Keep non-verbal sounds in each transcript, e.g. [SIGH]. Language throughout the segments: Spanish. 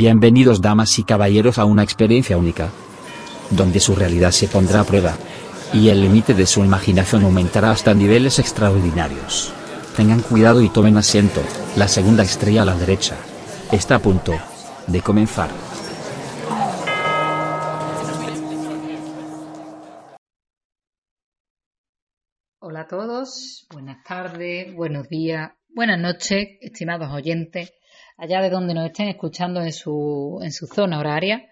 Bienvenidos damas y caballeros a una experiencia única, donde su realidad se pondrá a prueba, y el límite de su imaginación aumentará hasta niveles extraordinarios. Tengan cuidado y tomen asiento, la segunda estrella a la derecha. Está a punto de comenzar. Hola a todos, buenas tardes, buenos días, buenas noches, estimados oyentes, allá de donde nos estén escuchando en su, en su zona horaria.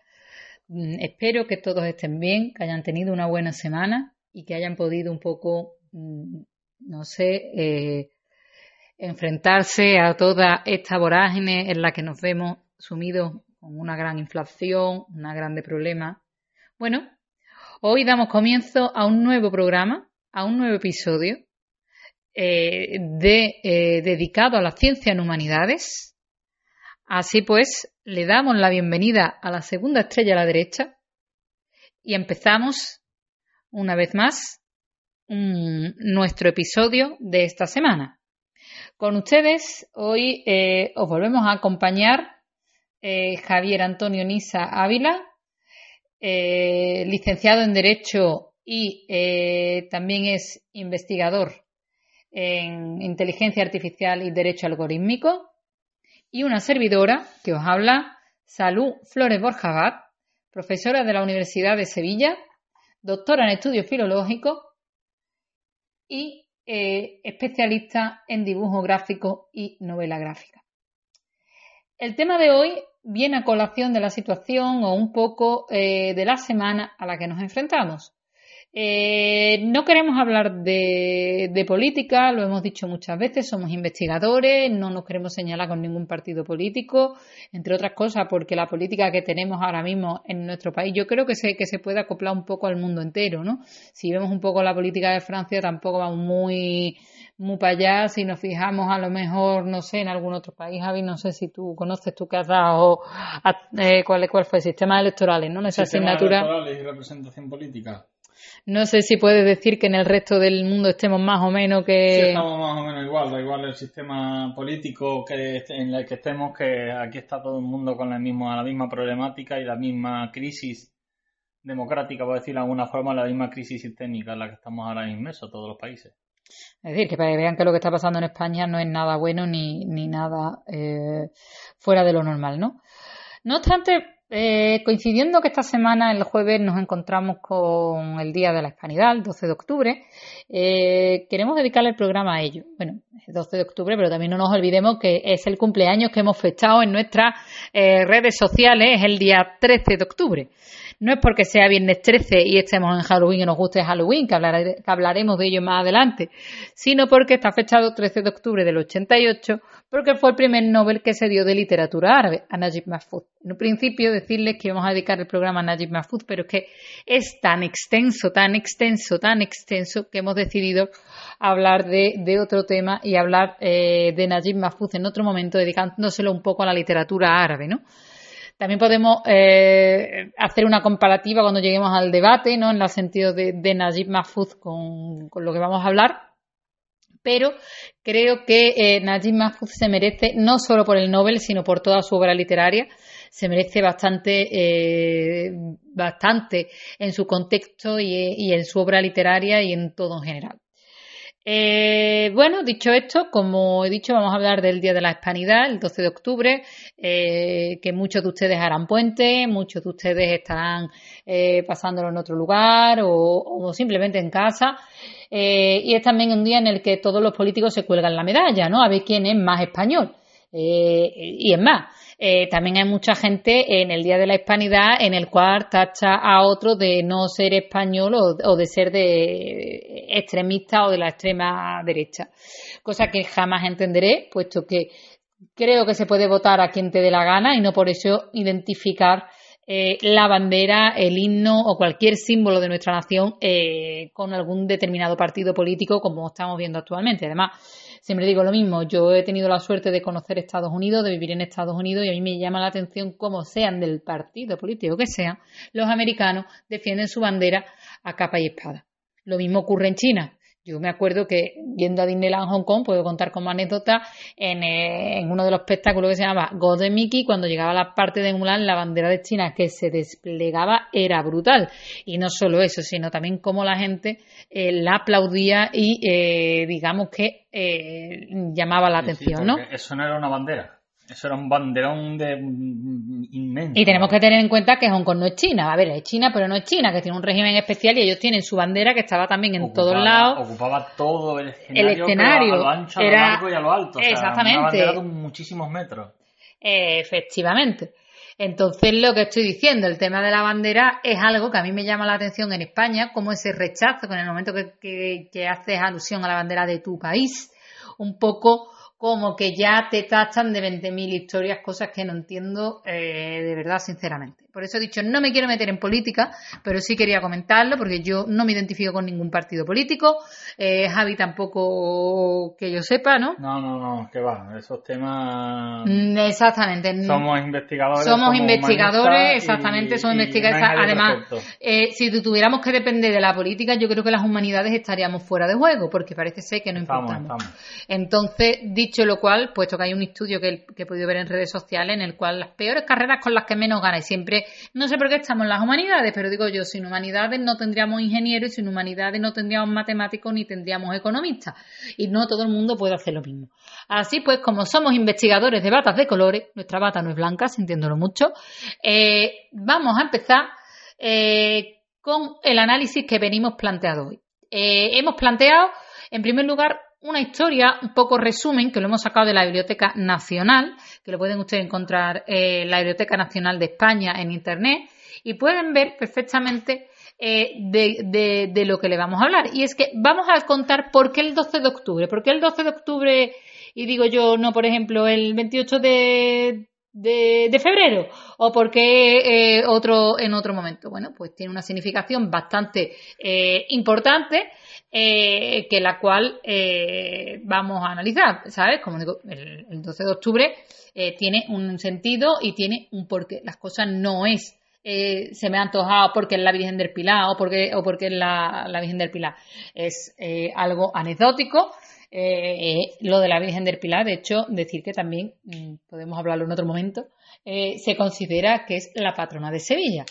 Mm, espero que todos estén bien, que hayan tenido una buena semana y que hayan podido un poco, mm, no sé, eh, enfrentarse a toda esta vorágine en la que nos vemos sumidos con una gran inflación, una grande problema. Bueno, hoy damos comienzo a un nuevo programa, a un nuevo episodio eh, de, eh, dedicado a la ciencia en humanidades. Así pues, le damos la bienvenida a la segunda estrella a la derecha y empezamos una vez más nuestro episodio de esta semana. Con ustedes hoy eh, os volvemos a acompañar eh, Javier Antonio Nisa Ávila, eh, licenciado en Derecho y también es investigador en Inteligencia Artificial y Derecho Algorítmico, y una servidora que os habla, Salud Flores Borjagat, profesora de la Universidad de Sevilla, doctora en estudios filológicos y eh, especialista en dibujo gráfico y novela gráfica. El tema de hoy viene a colación de la situación o un poco eh, de la semana a la que nos enfrentamos. Eh, no queremos hablar de, política, lo hemos dicho muchas veces, somos investigadores, no nos queremos señalar con ningún partido político, entre otras cosas porque la política que tenemos ahora mismo en nuestro país yo creo que se, que se puede acoplar un poco al mundo entero, ¿no? Si vemos un poco la política de Francia tampoco vamos muy, muy para allá, si nos fijamos a lo mejor, no sé, en algún otro país, Javi, no sé si tú conoces, tú que has dado, eh, cuál, cuál fue, sistemas electorales, ¿no? Esa asignatura. electorales y representación política. No sé si puedes decir que en el resto del mundo estemos más o menos que... Sí, estamos más o menos igual, da igual el sistema político que en el que estemos, que aquí está todo el mundo con la misma, la misma problemática y la misma crisis democrática, por decirlo de alguna forma, la misma crisis sistémica en la que estamos ahora inmersos todos los países. Es decir, que para que vean que lo que está pasando en España no es nada bueno ni, ni nada eh, fuera de lo normal, ¿no? No obstante, eh, coincidiendo que esta semana, el jueves, nos encontramos con el Día de la Hispanidad, el 12 de octubre, eh, queremos dedicarle el programa a ello. Bueno, el 12 de octubre, pero también no nos olvidemos que es el cumpleaños que hemos fechado en nuestras eh, redes sociales el día 13 de octubre. No es porque sea viernes 13 y estemos en Halloween y nos guste Halloween, que, hablaremos de ello más adelante, sino porque está fechado 13 de octubre del 88, porque fue el primer Nobel que se dio de literatura árabe, a Najib Mahfouz. En un principio decirles que íbamos a dedicar el programa a Najib Mahfouz, pero es que es tan extenso, tan extenso, tan extenso, que hemos decidido hablar de, otro tema y hablar eh, de Najib Mahfouz en otro momento, dedicándoselo un poco a la literatura árabe, ¿no? También podemos eh, hacer una comparativa cuando lleguemos al debate, ¿no? En el sentido de, Najib Mahfouz con, lo que vamos a hablar. Pero creo que eh, Najib Mahfouz se merece, no solo por el Nobel, sino por toda su obra literaria, se merece bastante, eh, bastante en su contexto y en su obra literaria y en todo en general. Eh, bueno, dicho esto, como he dicho, vamos a hablar del Día de la Hispanidad, el 12 de octubre, eh, que muchos de ustedes harán puente, muchos de ustedes estarán eh, pasándolo en otro lugar o, simplemente en casa. y es también un día en el que todos los políticos se cuelgan la medalla, ¿no? A ver quién es más español. y es más, eh, también hay mucha gente en el Día de la Hispanidad en el cual tacha a otro de no ser español o, de ser de extremista o de la extrema derecha. Cosa que jamás entenderé, puesto que creo que se puede votar a quien te dé la gana y no por eso identificar eh, la bandera, el himno o cualquier símbolo de nuestra nación eh, con algún determinado partido político como estamos viendo actualmente. Además, Siempre digo lo mismo, yo he tenido la suerte de conocer Estados Unidos, de vivir en Estados Unidos y a mí me llama la atención cómo sean del partido político que sean, los americanos defienden su bandera a capa y espada. Lo mismo ocurre en China. Yo me acuerdo que viendo a Disneyland Hong Kong, puedo contar como anécdota, en, eh, en uno de los espectáculos que se llamaba God de Mickey, cuando llegaba a la parte de Mulan, la bandera de China que se desplegaba era brutal. Y no solo eso, sino también cómo la gente eh, la aplaudía y, eh, digamos que llamaba la atención, ¿no? Eso no era una bandera. Eso era un banderón de inmenso. Y tenemos que tener en cuenta que Hong Kong no es China. A ver, es China, pero no es China, que tiene un régimen especial y ellos tienen su bandera que estaba también en todos lados. Ocupaba todo el escenario. El escenario. A lo ancho, a lo largo y a lo alto. exactamente. O sea, una de muchísimos metros. efectivamente. Entonces, lo que estoy diciendo, el tema de la bandera es algo que a mí me llama la atención en España, como ese rechazo, que en el momento que, que haces alusión a la bandera de tu país, un poco como que ya te tachan de 20.000 historias, cosas que no entiendo eh, de verdad, sinceramente. Por eso he dicho, no me quiero meter en política, pero sí quería comentarlo porque yo no me identifico con ningún partido político. Eh, Javi tampoco que yo sepa, ¿no? No, no, no, que va, esos temas. Mm, exactamente. Somos investigadores. Somos investigadores, exactamente, somos investigadores. Además, eh, si tuviéramos que depender de la política, yo creo que las humanidades estaríamos fuera de juego, porque parece ser que no importamos. Entonces, dicho lo cual, puesto que hay un estudio que, que he podido ver en redes sociales en el cual las peores carreras con las que menos gana y siempre no sé por qué estamos en las humanidades, pero digo yo, sin humanidades no tendríamos ingenieros y sin humanidades no tendríamos matemáticos ni tendríamos economistas. Y no todo el mundo puede hacer lo mismo. Así pues, como somos investigadores de batas de colores, nuestra bata no es blanca, sintiéndolo mucho, eh, vamos a empezar eh, con el análisis que venimos planteando hoy. Eh, hemos planteado, en primer lugar, una historia, un poco resumen, que lo hemos sacado de la Biblioteca Nacional, que lo pueden ustedes encontrar en la Biblioteca Nacional de España en Internet, y pueden ver perfectamente eh, de, de, lo que le vamos a hablar. Y es que vamos a contar por qué el 12 de octubre. ¿Por qué el 12 de octubre, y digo yo, no, por ejemplo, el 28 de, de, febrero o por qué eh, otro en otro momento. Bueno, pues tiene una significación bastante eh, importante eh, que la cual eh, vamos a analizar, ¿sabes? Como digo, el, 12 de octubre eh, tiene un sentido y tiene un porqué. Las cosas no es se me ha antojado porque es la Virgen del Pilar o porque, o porque es la, Virgen del Pilar. Es algo anecdótico. lo de la Virgen del Pilar, de hecho, decir que también, mm, podemos hablarlo en otro momento, se considera que es la patrona de Sevilla.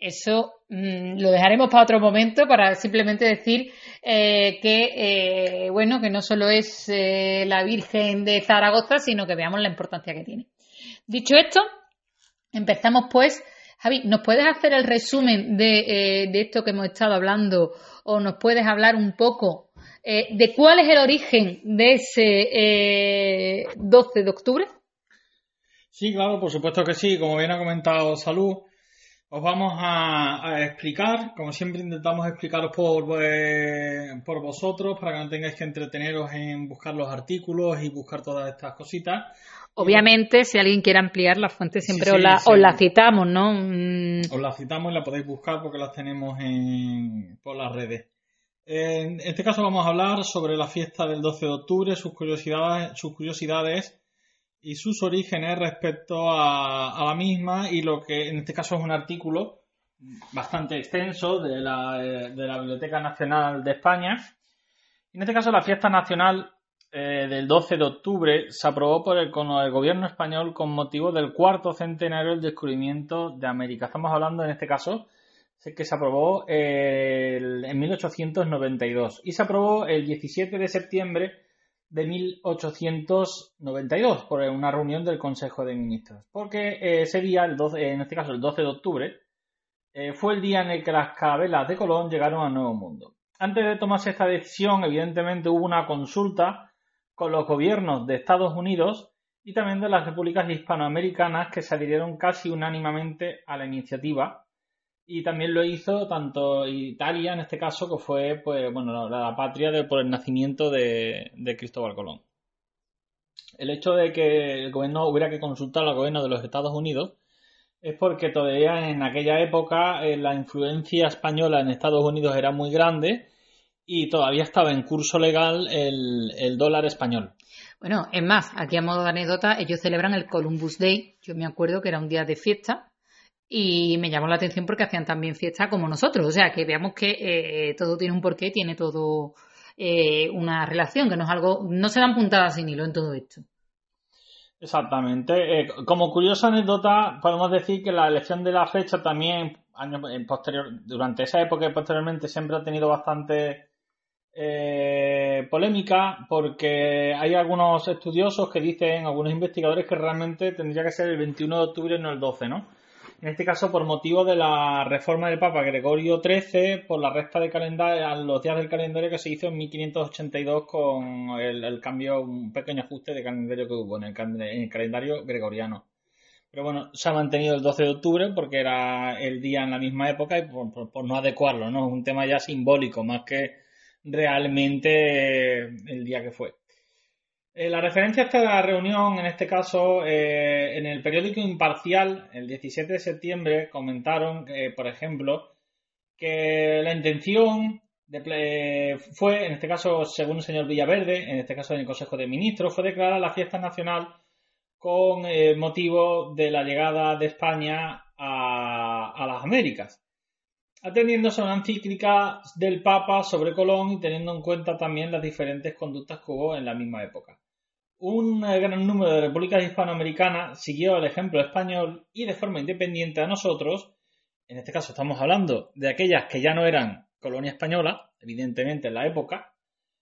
Eso mm, lo dejaremos para otro momento para simplemente decir eh, que, eh, bueno, que no solo es eh, la Virgen de Zaragoza, sino que veamos la importancia que tiene. Dicho esto, empezamos pues. Javi, ¿nos puedes hacer el resumen de, de esto que hemos estado hablando o nos puedes hablar un poco de cuál es el origen de ese 12 de octubre? Sí, claro, por supuesto que sí. Como bien ha comentado Salud, os vamos a, explicar, como siempre intentamos explicaros por, eh, por vosotros, para que no tengáis que entreteneros en buscar los artículos y buscar todas estas cositas. Obviamente, si alguien quiere ampliar la fuente, siempre os, la, citamos, ¿no? Mm. Os la citamos y la podéis buscar porque las tenemos en, por las redes. En este caso vamos a hablar sobre la fiesta del 12 de octubre, sus curiosidades, sus curiosidades y sus orígenes respecto a, la misma y lo que en este caso es un artículo bastante extenso de la, de la Biblioteca Nacional de España. En este caso la fiesta nacional eh, del 12 de octubre se aprobó por el, con el gobierno español con motivo del cuarto centenario del descubrimiento de América. Estamos hablando en este caso que se aprobó en 1892 y se aprobó el 17 de septiembre de 1892 por una reunión del Consejo de Ministros. Porque eh, ese día, el 12, en este caso el 12 de octubre, eh, fue el día en el que las carabelas de Colón llegaron al Nuevo Mundo. Antes de tomarse esta decisión, evidentemente hubo una consulta con los gobiernos de Estados Unidos y también de las repúblicas hispanoamericanas que se adhirieron casi unánimemente a la iniciativa y también lo hizo tanto Italia, en este caso, que fue pues, bueno, la, patria de, por el nacimiento de, Cristóbal Colón. El hecho de que el gobierno hubiera que consultar al gobierno de los Estados Unidos es porque todavía en aquella época eh, la influencia española en Estados Unidos era muy grande y todavía estaba en curso legal el, el dólar español. Bueno, es más, aquí a modo de anécdota, ellos celebran el Columbus Day. Yo me acuerdo que era un día de fiesta y me llamó la atención porque hacían también fiesta como nosotros. O sea, que veamos que eh, todo tiene un porqué, tiene todo eh, una relación, que no es algo, no se dan puntadas sin hilo en todo esto. Exactamente. Eh, como curiosa anécdota, podemos decir que la elección de la fecha también, años posterior, durante esa época y posteriormente, siempre ha tenido bastante eh, polémica, porque hay algunos estudiosos que dicen, algunos investigadores, que realmente tendría que ser el 21 de octubre y no el 12, ¿no? En este caso por motivo de la reforma del Papa Gregorio XIII, por la resta de calendario, los días del calendario que se hizo en 1582 con el, cambio, un pequeño ajuste de calendario que hubo en el, calendario gregoriano. Pero bueno, se ha mantenido el 12 de octubre porque era el día en la misma época y por, no adecuarlo, ¿no? Es un tema ya simbólico más que realmente el día que fue. Eh, la referencia a esta reunión, en este caso, eh, en el periódico Imparcial, el 17 de septiembre, comentaron, por ejemplo, que la intención fue, en este caso, según el señor Villaverde, en este caso en el Consejo de Ministros, fue declarar la fiesta nacional con eh, motivo de la llegada de España a, a las Américas atendiéndose a una encíclica del Papa sobre Colón y teniendo en cuenta también las diferentes conductas que hubo en la misma época. Un gran número de repúblicas hispanoamericanas siguió el ejemplo español y de forma independiente a nosotros, en este caso estamos hablando de aquellas que ya no eran colonia española, evidentemente en la época,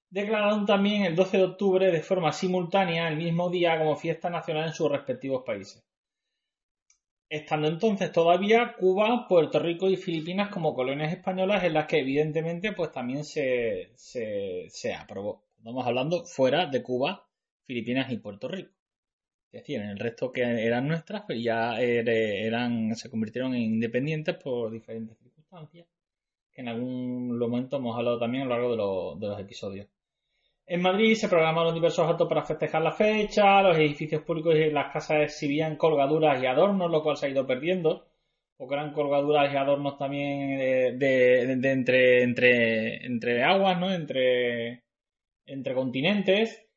declararon también el 12 de octubre de forma simultánea el mismo día como fiesta nacional en sus respectivos países estando entonces todavía Cuba, Puerto Rico y Filipinas como colonias españolas en las que evidentemente pues también se, se, aprobó. Estamos hablando fuera de Cuba, Filipinas y Puerto Rico. Es decir, en el resto que eran nuestras, pues ya eran, se convirtieron en independientes por diferentes circunstancias, que en algún momento hemos hablado también a lo largo de los episodios. En Madrid se programaron diversos actos para festejar la fecha, los edificios públicos y las casas exhibían colgaduras y adornos, lo cual se ha ido perdiendo, porque eran colgaduras y adornos también de, entre, entre, entre aguas, ¿no? Entre, entre continentes.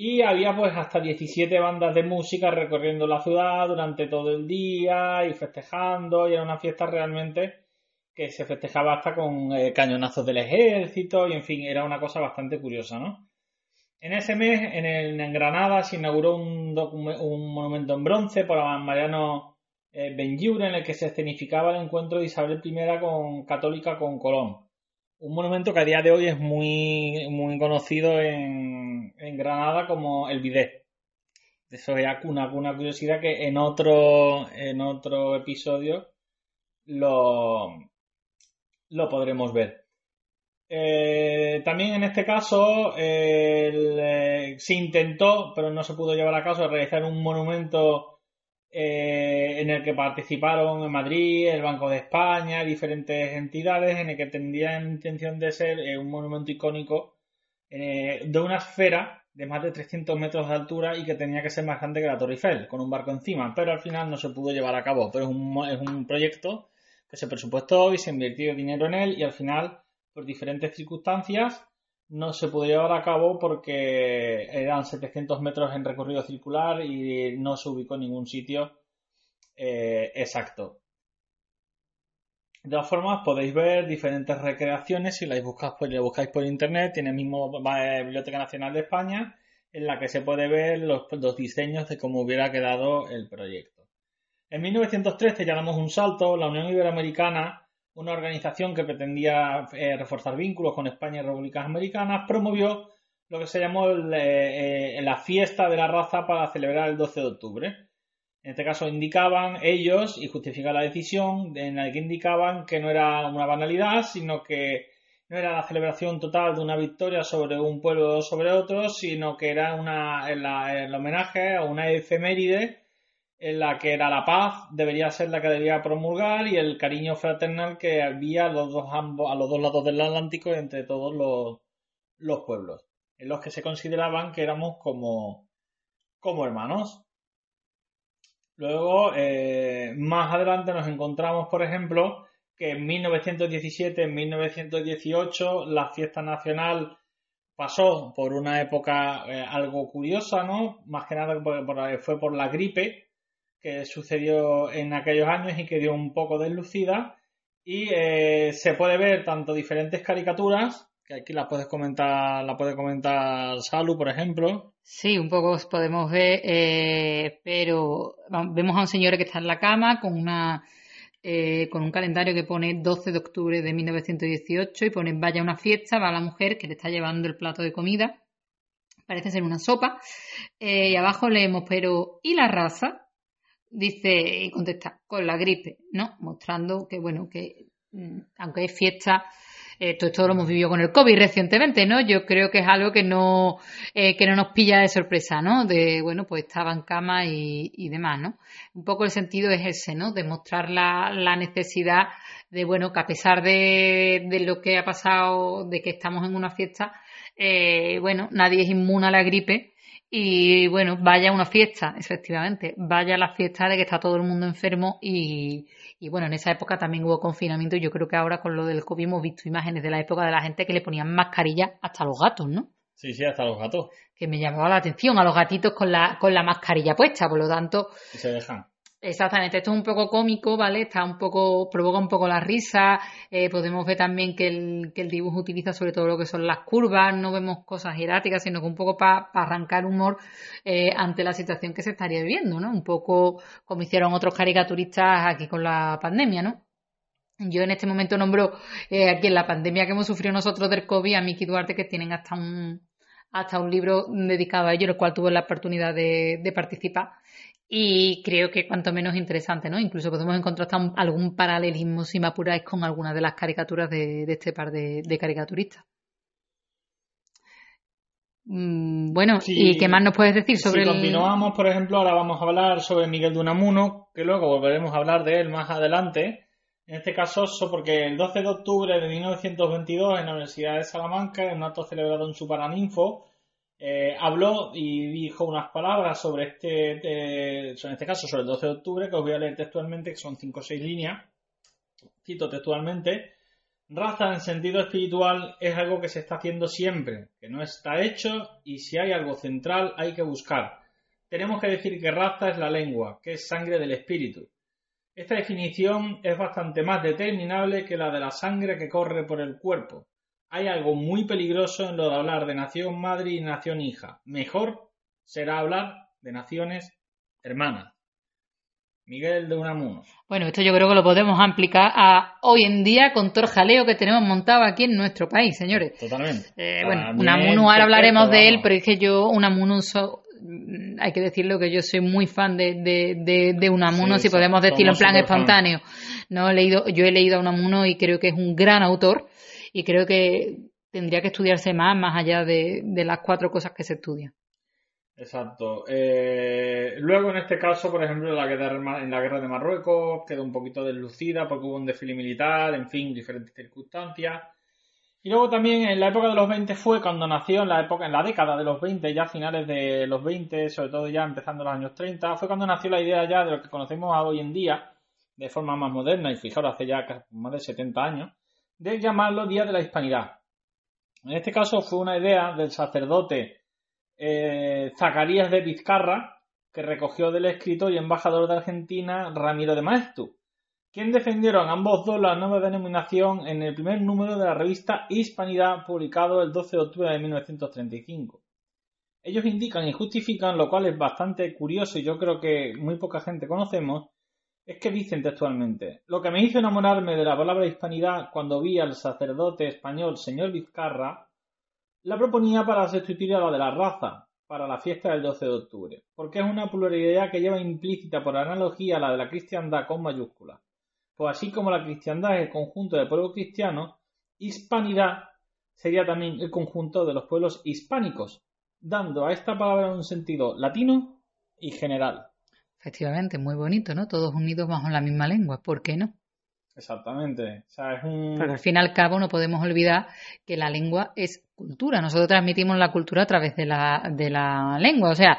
Y había pues hasta 17 bandas de música recorriendo la ciudad durante todo el día y festejando, y era una fiesta realmente que se festejaba hasta con eh, cañonazos del ejército, y en fin, era una cosa bastante curiosa, ¿no? En ese mes, en, Granada, se inauguró un, monumento en bronce por Mariano eh, Benjure en el que se escenificaba el encuentro de Isabel I con, católica con Colón. Un monumento que a día de hoy es muy, muy conocido en, Granada como el Bidet. Eso es una, una curiosidad que en otro, en otro episodio lo, lo podremos ver. Eh, también en este caso eh, se intentó, pero no se pudo llevar a cabo, realizar un monumento eh, en el que participaron en Madrid, el Banco de España, diferentes entidades, en el que tendrían intención de ser un monumento icónico de una esfera de más de 300 metros de altura y que tenía que ser más grande que la Torre Eiffel, con un barco encima, pero al final no se pudo llevar a cabo. Pero es un, es un proyecto que se presupuestó y se invirtió dinero en él y al final por diferentes circunstancias no se pudo llevar a cabo porque eran 700 metros en recorrido circular y no se ubicó en ningún sitio eh, exacto. De todas formas, podéis ver diferentes recreaciones si las buscáis, buscáis por internet. Tiene el mismo Biblioteca Nacional de España en la que se puede ver los, diseños de cómo hubiera quedado el proyecto. En 1913 ya damos un salto. La Unión Iberoamericana una organización que pretendía eh, reforzar vínculos con España y Repúblicas Americanas, promovió lo que se llamó eh, eh, la fiesta de la raza para celebrar el 12 de octubre. En este caso indicaban ellos, y justifica la decisión, en la que indicaban que no era una banalidad, sino que no era la celebración total de una victoria sobre un pueblo o sobre otro, sino que era una, el homenaje a una efeméride en la que era la paz debería ser la que debía promulgar y el cariño fraternal que había a los dos, ambos, a los dos lados del Atlántico y entre todos los, pueblos, en los que se consideraban que éramos como, como hermanos. Luego, eh, más adelante nos encontramos, por ejemplo, que en 1917, en 1918, la fiesta nacional pasó por una época eh, algo curiosa, ¿no? Más que nada fue por la gripe, que sucedió en aquellos años y que dio un poco deslucida. Y eh, se puede ver tanto diferentes caricaturas aquí las puedes comentar, la puede comentar Salu, por ejemplo. Sí, un poco podemos ver, eh, pero vemos a un señor que está en la cama con una eh, con un calendario que pone 12 de octubre de 1918 y pone vaya una fiesta, va la mujer que le está llevando el plato de comida, parece ser una sopa, eh, y abajo leemos, pero ¿y la raza? Dice y contesta, con la gripe, ¿no? Mostrando que, bueno, que mm, aunque es fiesta, eh, todo esto lo hemos vivido con el COVID recientemente, ¿no? Yo creo que es algo que no, eh, que no nos pilla de sorpresa, ¿no? De, bueno, pues estaba en cama y, y demás, ¿no? Un poco el sentido es ese, ¿no? De mostrar la, la necesidad de, bueno, que a pesar de, de, lo que ha pasado, de que estamos en una fiesta, eh, bueno, nadie es inmune a la gripe y bueno, vaya una fiesta, efectivamente, vaya la fiesta de que está todo el mundo enfermo y, y bueno, en esa época también hubo confinamiento y yo creo que ahora con lo del COVID hemos visto imágenes de la época de la gente que le ponían mascarilla hasta los gatos, ¿no? Sí, sí, hasta los gatos. Que me llamaba la atención a los gatitos con la, con la mascarilla puesta, por lo tanto. Y se dejan. Exactamente, esto es un poco cómico, ¿vale? Está un poco, provoca un poco la risa. Eh, podemos ver también que el, dibujo utiliza sobre todo lo que son las curvas, no vemos cosas jeráticas, sino que un poco para arrancar humor eh, ante la situación que se estaría viviendo, ¿no? Un poco como hicieron otros caricaturistas aquí con la pandemia, ¿no? Yo en este momento nombro eh, aquí en la pandemia que hemos sufrido nosotros del COVID a Miki Duarte, que tienen hasta un, hasta un libro dedicado a ello, el cual tuve la oportunidad de participar y creo que cuanto menos interesante, ¿no? Incluso podemos encontrar algún paralelismo, si me apuráis, con algunas de las caricaturas de, de este par de, de caricaturistas. Mm, bueno, sí, ¿y qué más nos puedes decir sobre si continuamos, por ejemplo, ahora vamos a hablar sobre Miguel de Unamuno, que luego volveremos a hablar de él más adelante. En este caso, porque el 12 de octubre de 1922 en la Universidad de Salamanca, en un acto celebrado en su Paraninfo, eh, habló y dijo unas palabras sobre este, de, sobre este caso, sobre el 12 de octubre, que os voy a leer textualmente, que son cinco o seis líneas. Cito textualmente. Raza en sentido espiritual es algo que se está haciendo siempre, que no está hecho y si hay algo central hay que buscar. Tenemos que decir que raza es la lengua, que es sangre del espíritu. Esta definición es bastante más determinable que la de la sangre que corre por el cuerpo hay algo muy peligroso en lo de hablar de nación madre y nación hija. Mejor será hablar de naciones hermanas. Miguel de Unamuno. Bueno, esto yo creo que lo podemos aplicar a hoy en día con todo el jaleo que tenemos montado aquí en nuestro país, señores. Totalmente. Eh, bueno, Unamuno, ahora hablaremos de él, pero es que yo, Unamuno, so, hay que decirlo que yo soy muy fan de, de, de, de Unamuno, sí, si podemos decirlo en plan espontáneo. No he leído, yo he leído a Unamuno y creo que es un gran autor y creo que tendría que estudiarse más, más allá de, de las cuatro cosas que se estudian. Exacto. Eh, luego, en este caso, por ejemplo, en la guerra de Marruecos quedó un poquito deslucida porque hubo un desfile militar, en fin, diferentes circunstancias. Y luego también en la época de los 20 fue cuando nació, en la época, en la década de los 20, ya finales de los 20, sobre todo ya empezando los años 30, fue cuando nació la idea ya de lo que conocemos hoy en día, de forma más moderna, y fijaros, hace ya más de 70 años, de llamarlo Día de la Hispanidad. En este caso fue una idea del sacerdote eh, Zacarías de Vizcarra, que recogió del escritor y embajador de Argentina Ramiro de Maestu, quien defendieron ambos dos la nueva denominación en el primer número de la revista Hispanidad, publicado el 12 de octubre de 1935. Ellos indican y justifican, lo cual es bastante curioso y yo creo que muy poca gente conocemos, es que dicen textualmente, lo que me hizo enamorarme de la palabra hispanidad cuando vi al sacerdote español señor Vizcarra, la proponía para sustituir a la de la raza, para la fiesta del 12 de octubre, porque es una pluralidad que lleva implícita por analogía a la de la cristiandad con mayúscula. Pues así como la cristiandad es el conjunto de pueblos cristianos, hispanidad sería también el conjunto de los pueblos hispánicos, dando a esta palabra un sentido latino y general. Efectivamente, muy bonito, ¿no? Todos unidos bajo la misma lengua, ¿por qué no? Exactamente. O sea, es un... Pero al fin y al cabo no podemos olvidar que la lengua es cultura. Nosotros transmitimos la cultura a través de la, de la lengua. O sea,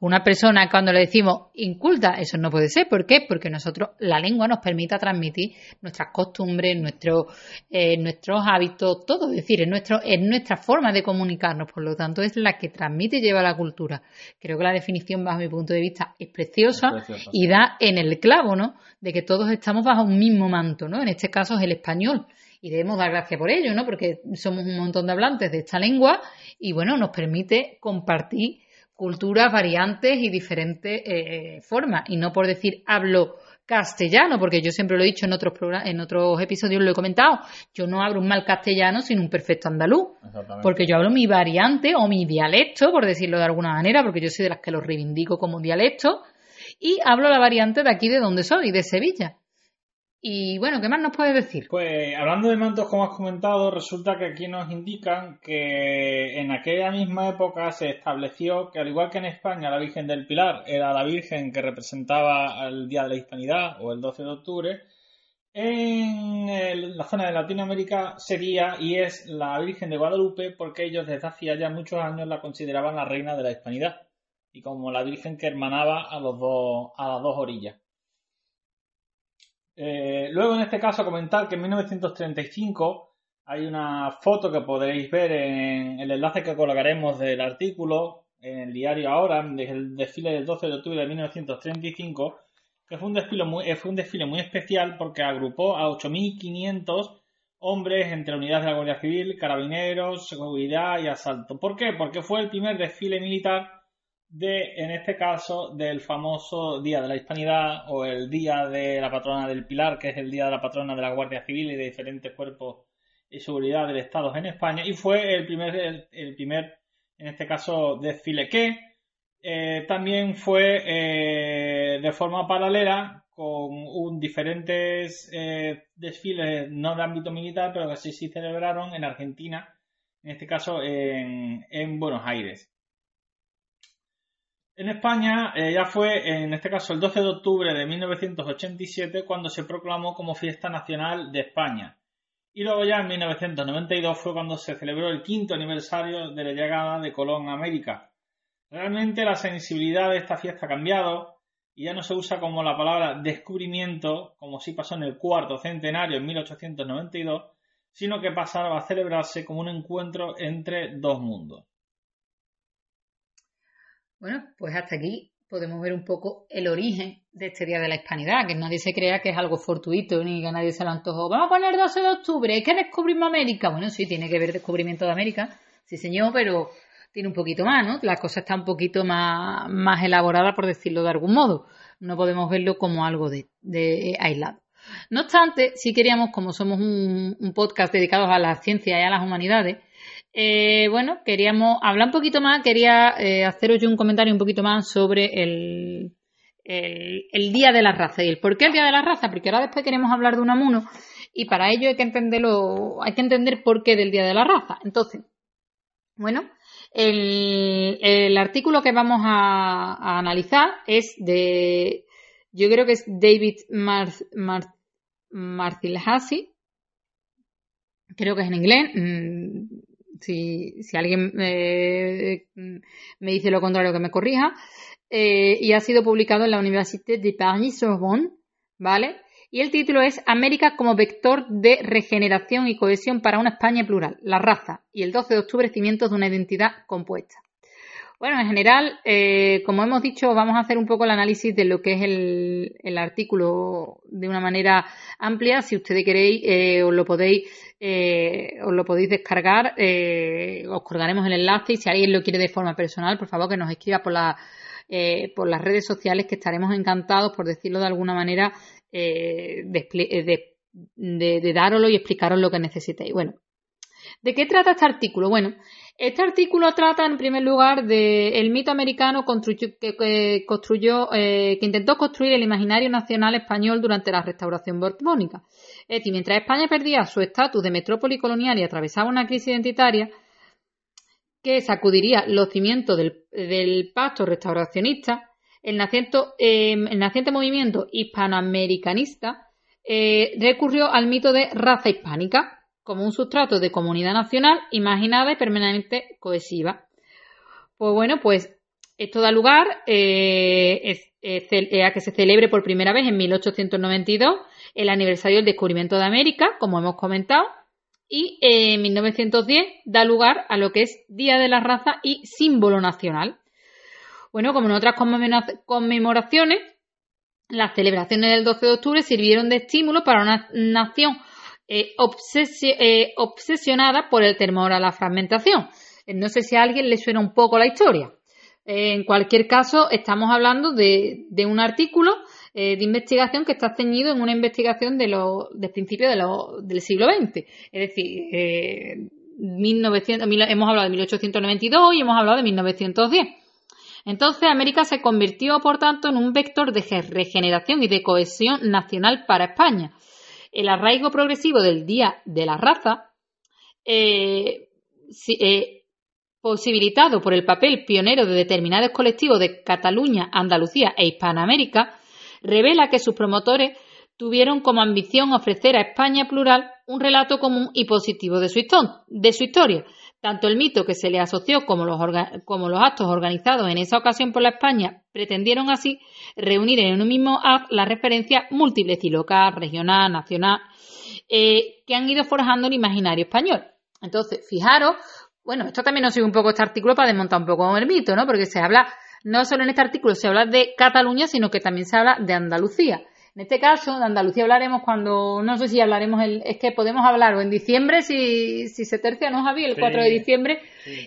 una persona cuando le decimos inculta, eso no puede ser. ¿Por qué? Porque nosotros, la lengua nos permite transmitir nuestras costumbres, nuestro, eh, nuestros hábitos, todo. Es decir, es, nuestro, es nuestra forma de comunicarnos. Por lo tanto, es la que transmite y lleva la cultura. Creo que la definición, bajo mi punto de vista, es preciosa, es preciosa y da en el clavo, ¿no? De que todos estamos bajo un mismo manto, ¿no? En este caso es el español y debemos dar gracias por ello, ¿no? Porque somos un montón de hablantes de esta lengua y bueno, nos permite compartir culturas, variantes y diferentes eh, formas. Y no por decir hablo castellano, porque yo siempre lo he dicho en otros en otros episodios, lo he comentado, yo no hablo un mal castellano sino un perfecto andaluz, porque yo hablo mi variante o mi dialecto, por decirlo de alguna manera, porque yo soy de las que lo reivindico como dialecto, y hablo la variante de aquí de donde soy, de Sevilla. Y bueno, ¿qué más nos puedes decir? Pues hablando de mantos, como has comentado, resulta que aquí nos indican que en aquella misma época se estableció que al igual que en España la Virgen del Pilar era la Virgen que representaba el Día de la Hispanidad o el 12 de octubre, en la zona de Latinoamérica sería y es la Virgen de Guadalupe porque ellos desde hacía ya muchos años la consideraban la reina de la Hispanidad y como la Virgen que hermanaba a, los dos, a las dos orillas. Eh, luego, en este caso, comentar que en 1935 hay una foto que podréis ver en el enlace que colocaremos del artículo en el diario ahora, del desfile del 12 de octubre de 1935, que fue un desfile muy, fue un desfile muy especial porque agrupó a 8.500 hombres entre unidades de la Guardia Civil, carabineros, seguridad y asalto. ¿Por qué? Porque fue el primer desfile militar de, en este caso, del famoso Día de la Hispanidad o el Día de la Patrona del Pilar, que es el Día de la Patrona de la Guardia Civil y de diferentes cuerpos de seguridad del Estado en España. Y fue el primer, el, primer en este caso, desfile que eh, también fue eh, de forma paralela con un, diferentes eh, desfiles no de ámbito militar, pero que sí se celebraron en Argentina, en este caso en, en Buenos Aires. En España eh, ya fue, en este caso, el 12 de octubre de 1987 cuando se proclamó como fiesta nacional de España. Y luego ya en 1992 fue cuando se celebró el quinto aniversario de la llegada de Colón a América. Realmente la sensibilidad de esta fiesta ha cambiado y ya no se usa como la palabra descubrimiento, como sí pasó en el cuarto centenario en 1892, sino que pasaba a celebrarse como un encuentro entre dos mundos. Bueno, pues hasta aquí podemos ver un poco el origen de este Día de la Hispanidad, que nadie se crea que es algo fortuito ni que nadie se lo antojó. Vamos a poner 12 de octubre, hay que descubrimos América. Bueno, sí, tiene que ver descubrimiento de América, sí señor, pero tiene un poquito más, ¿no? La cosa está un poquito más, más elaborada, por decirlo de algún modo. No podemos verlo como algo de, aislado. No obstante, sí queríamos, como somos un, un podcast dedicado a la ciencia y a las humanidades, eh, bueno, queríamos hablar un poquito más, quería eh, haceros yo un comentario un poquito más sobre el, el, Día de la Raza y el por qué el Día de la Raza, porque ahora después queremos hablar de un amuno y para ello hay que entenderlo, hay que entender por qué del Día de la Raza. Entonces, bueno, el, el artículo que vamos a, analizar es de, yo creo que es David Mar, creo que es en inglés, mm, si, si alguien eh, me dice lo contrario, que me corrija. Eh, y ha sido publicado en la Université de Paris-Sorbonne, ¿vale? Y el título es América como vector de regeneración y cohesión para una España plural, la raza, y el 12 de octubre cimientos de una identidad compuesta. Bueno, en general, eh, como hemos dicho, vamos a hacer un poco el análisis de lo que es el, artículo de una manera amplia. Si ustedes queréis, eh, os lo podéis, eh, os lo podéis descargar. Os colgaremos el enlace y si alguien lo quiere de forma personal, por favor que nos escriba por la, por las redes sociales, que estaremos encantados, por decirlo de alguna manera, de, de, de, de daroslo y explicaros lo que necesitéis. Bueno, ¿de qué trata este artículo? Bueno, este artículo trata en primer lugar del mito americano que, construyó, eh, que intentó construir el imaginario nacional español durante la restauración borbónica. Es decir, mientras España perdía su estatus de metrópoli colonial y atravesaba una crisis identitaria que sacudiría los cimientos del, pacto restauracionista, el naciente, em, el naciente movimiento hispanoamericanista eh, recurrió al mito de raza hispánica como un sustrato de comunidad nacional imaginada y permanentemente cohesiva. Pues bueno, pues esto da lugar eh, eh, a que se celebre por primera vez en 1892 el aniversario del descubrimiento de América, como hemos comentado, y en 1910 da lugar a lo que es Día de la Raza y símbolo nacional. Bueno, como en otras conmemoraciones, las celebraciones del 12 de octubre sirvieron de estímulo para una nación eh, eh, obsesionada por el temor a la fragmentación. No sé si a alguien le suena un poco la historia. en cualquier caso, estamos hablando de, un artículo de investigación que está ceñido en una investigación de, de principios del siglo XX. Es decir, 1900, hemos hablado de 1892 y hemos hablado de 1910. Entonces, América se convirtió, por tanto, en un vector de regeneración y de cohesión nacional para España. El arraigo progresivo del Día de la Raza, eh, eh, posibilitado por el papel pionero de determinados colectivos de Cataluña, Andalucía e Hispanoamérica, revela que sus promotores tuvieron como ambición ofrecer a España plural un relato común y positivo de su, historia. Tanto el mito que se le asoció como los, actos organizados en esa ocasión por la España pretendieron así reunir en un mismo acto la referencia múltiples y local, regional, nacional, eh, que han ido forjando el imaginario español. Entonces, fijaros, bueno, esto también nos sigue un poco este artículo para desmontar un poco el mito, ¿no? Porque se habla, no solo en este artículo se habla de Cataluña, sino que también se habla de Andalucía. En este caso, de Andalucía hablaremos cuando, no sé si hablaremos, el, es que podemos hablar o en diciembre, si, si se tercia, ¿no, Javi? El 4 de diciembre,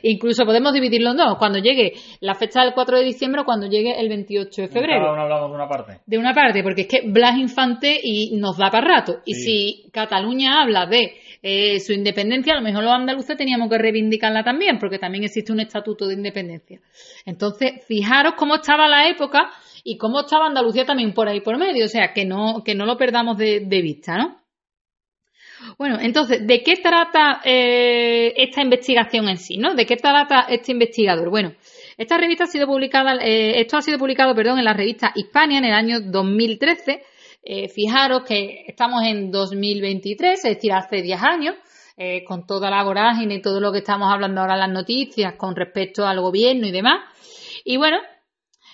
incluso podemos dividirlo en dos, cuando llegue la fecha del 4 de diciembre o cuando llegue el 28 de febrero. Cada uno hablamos de una parte. De una parte, porque es que Blas Infante y nos da para rato. Y si Cataluña habla de eh, su independencia, a lo mejor los andaluces teníamos que reivindicarla también, porque también existe un estatuto de independencia. Entonces, fijaros cómo estaba la época y cómo estaba Andalucía también por ahí por medio, o sea, que no, que no lo perdamos de, vista, ¿no? Bueno, entonces, ¿de qué trata eh, esta investigación en sí, ¿no? ¿De qué trata este investigador? Bueno, esta revista ha sido publicada, eh, esto ha sido publicado, perdón, en la revista Hispania en el año 2013. Eh, fijaros que estamos en 2023, es decir, hace 10 años, con toda la vorágine y todo lo que estamos hablando ahora en las noticias con respecto al gobierno y demás. Y bueno,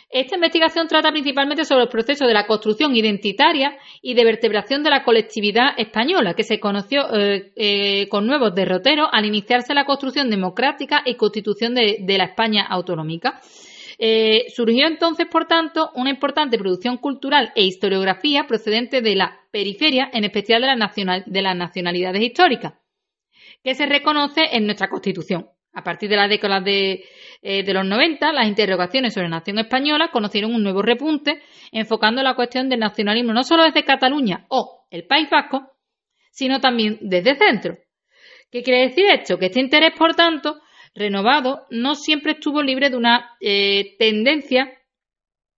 esta investigación trata principalmente sobre el proceso de la construcción identitaria y de vertebración de la colectividad española, que se conoció eh, eh, con nuevos derroteros al iniciarse la construcción democrática y constitución de, la España autonómica. Eh, surgió entonces, por tanto, una importante producción cultural e historiografía procedente de la periferia, en especial de las nacionalidades históricas, que se reconoce en nuestra Constitución. A partir de las décadas de, eh, de los 90, las interrogaciones sobre la nación española conocieron un nuevo repunte, enfocando la cuestión del nacionalismo no solo desde Cataluña o el País Vasco, sino también desde centro. ¿Qué quiere decir esto? Que este interés, por tanto, renovado, no siempre estuvo libre de una eh, tendencia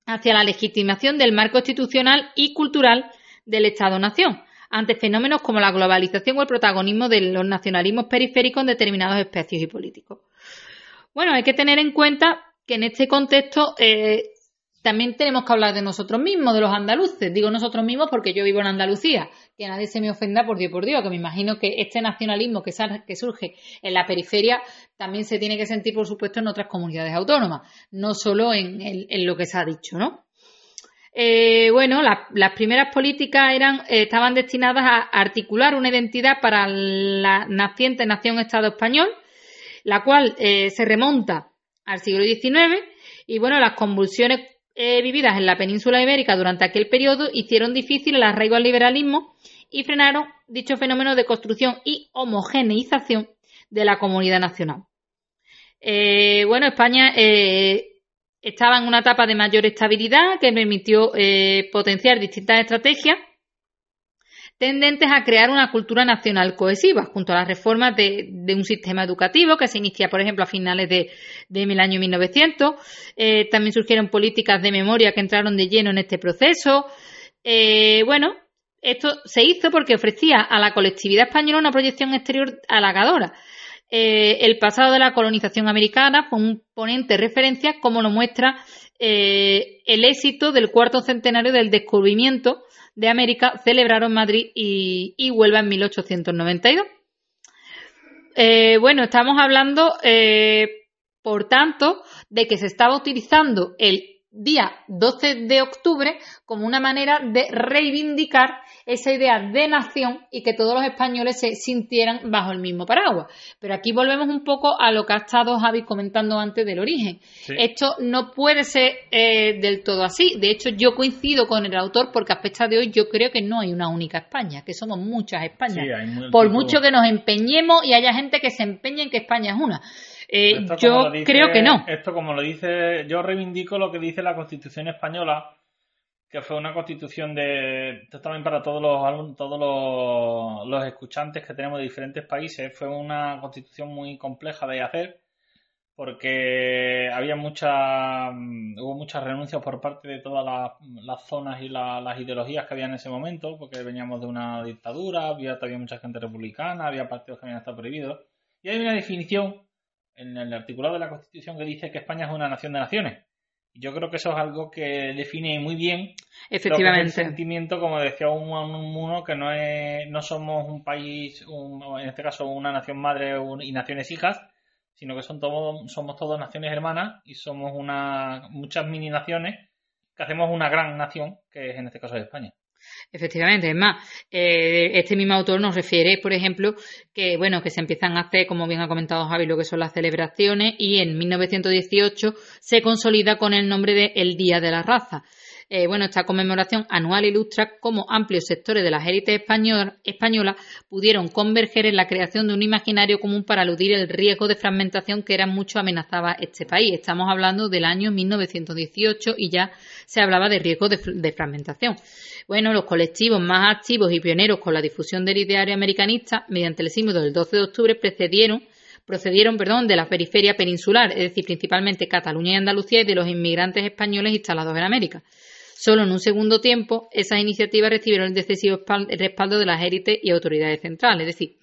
hacia la legitimación del marco institucional y cultural del Estado-Nación, ante fenómenos como la globalización o el protagonismo de los nacionalismos periféricos en determinados espacios y políticos. Bueno, hay que tener en cuenta que en este contexto eh, también tenemos que hablar de nosotros mismos, de los andaluces. Digo nosotros mismos porque yo vivo en Andalucía. Que nadie se me ofenda por Dios por Dios, que me imagino que este nacionalismo que, surge en la periferia también se tiene que sentir, por supuesto, en otras comunidades autónomas, no solo en, lo que se ha dicho, ¿no? Eh, bueno, las primeras políticas eran, eh, estaban destinadas a articular una identidad para la naciente nación-estado español, la cual eh, se remonta al siglo XIX y bueno, las convulsiones eh, vividas en la península ibérica durante aquel periodo hicieron difícil el arraigo al liberalismo y frenaron dicho fenómeno de construcción y homogeneización de la comunidad nacional. Eh, bueno, España estaba en una etapa de mayor estabilidad que permitió potenciar distintas estrategias tendentes a crear una cultura nacional cohesiva, junto a las reformas de, un sistema educativo que se inicia, por ejemplo, a finales de, del año 1900. Eh, también surgieron políticas de memoria que entraron de lleno en este proceso. Eh, bueno, esto se hizo porque ofrecía a la colectividad española una proyección exterior halagadora. Eh, el pasado de la colonización americana fue un ponente de referencia, como lo muestra el éxito del cuarto centenario del descubrimiento de América celebraron Madrid y, Huelva en 1892. Eh, bueno, estamos hablando, eh, por tanto, de que se estaba utilizando el día 12 de octubre como una manera de reivindicar esa idea de nación y que todos los españoles se sintieran bajo el mismo paraguas. Pero aquí volvemos un poco a lo que ha estado Javi comentando antes del origen. Esto no puede ser eh, del todo así. De hecho, yo coincido con el autor porque a fecha de hoy yo creo que no hay una única España, que somos muchas Españas. Por mucho que nos empeñemos y haya gente que se empeñe en que España es una. Eh, yo creo que no. Esto, como lo dice, yo reivindico lo que dice la Constitución española, que fue una constitución de. Esto también para todos los todos los, escuchantes que tenemos de diferentes países. Fue una constitución muy compleja de hacer, porque había muchas. Hubo muchas renuncias por parte de todas las, zonas y las ideologías que había en ese momento, porque veníamos de una dictadura, había todavía mucha gente republicana, había partidos que habían estado prohibidos. Y hay una definición en el articulado de la Constitución que dice que España es una nación de naciones. Yo creo que eso es algo que define muy bien Efectivamente. el sentimiento, como decía un, uno, que no, es, no somos un país, en este caso una nación madre y naciones hijas, sino que son todos, somos todos naciones hermanas y somos una, muchas mini naciones que hacemos una gran nación, que es en este caso España. Efectivamente, es más, eh, este mismo autor nos refiere, por ejemplo, que bueno, que se empiezan a hacer, como bien ha comentado Javi, lo que son las celebraciones y en 1918 se consolida con el nombre de el Día de la Raza. Eh, bueno, esta conmemoración anual ilustra cómo amplios sectores de la élite española, pudieron converger en la creación de un imaginario común para eludir el riesgo de fragmentación que era mucho amenazaba este país. Estamos hablando del año 1918 y ya se hablaba de riesgo de fragmentación. Bueno, los colectivos más activos y pioneros con la difusión del ideario americanista mediante el símbolo del 12 de octubre precedieron procedieron perdón, de la periferia peninsular, es decir, principalmente Cataluña y Andalucía y de los inmigrantes españoles instalados en América. Solo en un segundo tiempo, esas iniciativas recibieron el decisivo respaldo de las élites y autoridades centrales, es decir,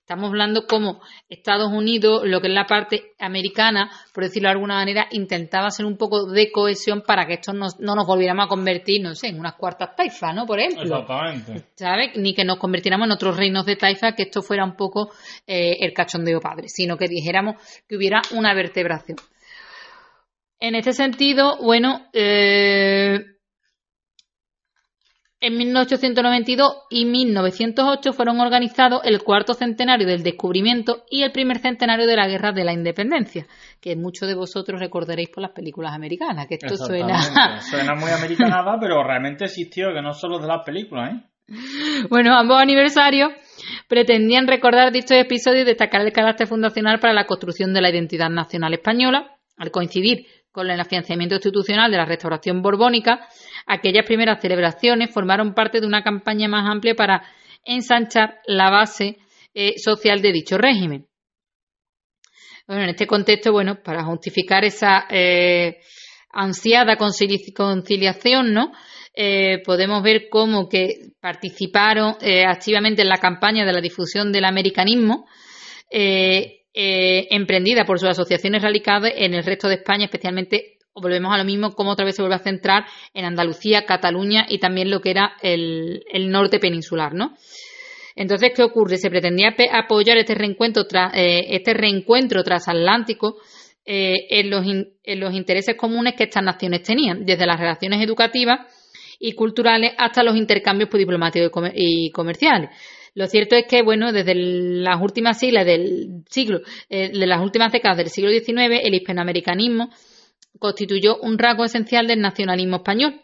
Estamos hablando como Estados Unidos, lo que es la parte americana, por decirlo de alguna manera, intentaba hacer un poco de cohesión para que esto no, nos volviéramos a convertir, no sé, en unas cuartas taifas, ¿no? Por ejemplo. Exactamente. ¿Sabes? Ni que nos convirtiéramos en otros reinos de taifa, que esto fuera un poco eh, el cachondeo padre, sino que dijéramos que hubiera una vertebración. En este sentido, bueno, eh, en 1892 y 1908 fueron organizados el cuarto centenario del descubrimiento y el primer centenario de la Guerra de la Independencia, que muchos de vosotros recordaréis por las películas americanas, que esto suena... [LAUGHS] suena muy americanada, pero realmente existió, que no solo de las películas, ¿eh? Bueno, ambos aniversarios pretendían recordar dichos episodios y destacar el carácter fundacional para la construcción de la identidad nacional española, al coincidir con el financiamiento institucional de la restauración borbónica, aquellas primeras celebraciones formaron parte de una campaña más amplia para ensanchar la base eh, social de dicho régimen. Bueno, en este contexto, bueno, para justificar esa eh, ansiada conciliación, ¿no? Eh, podemos ver cómo que participaron activamente en la campaña de la difusión del americanismo, eh, emprendida por sus asociaciones radicadas en el resto de España, especialmente, volvemos a lo mismo, como otra vez se vuelve a centrar en Andalucía, Cataluña y también lo que era el, norte peninsular, ¿no? Entonces, ¿qué ocurre? Se pretendía apoyar este reencuentro, eh, este reencuentro transatlántico eh, en, los en los intereses comunes que estas naciones tenían, desde las relaciones educativas y culturales hasta los intercambios diplomáticos y comerciales. Lo cierto es que, bueno, desde las últimas siglas del siglo, eh, de las últimas décadas del siglo XIX, el hispanoamericanismo constituyó un rasgo esencial del nacionalismo español.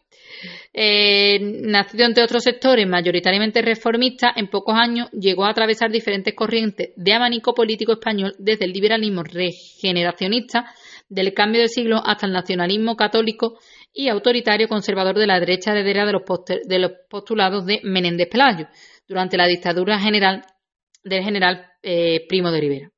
Eh, nacido entre otros sectores mayoritariamente reformistas, en pocos años llegó a atravesar diferentes corrientes de abanico político español, desde el liberalismo regeneracionista del cambio de siglo hasta el nacionalismo católico y autoritario conservador de la derecha heredera de los, de los postulados de Menéndez Pelayo, durante la dictadura general del general eh, Primo de Rivera.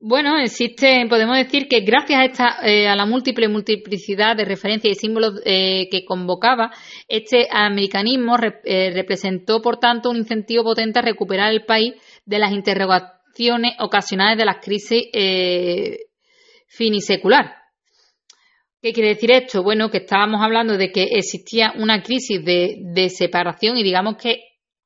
Bueno, existe, podemos decir que gracias a, esta, eh, a la múltiple multiplicidad de referencias y símbolos eh, que convocaba, este americanismo representó, por tanto, un incentivo potente a recuperar el país de las interrogaciones ocasionales de las crisis finisecular. ¿Qué quiere decir esto? Bueno, que estábamos hablando de que existía una crisis de, separación y digamos que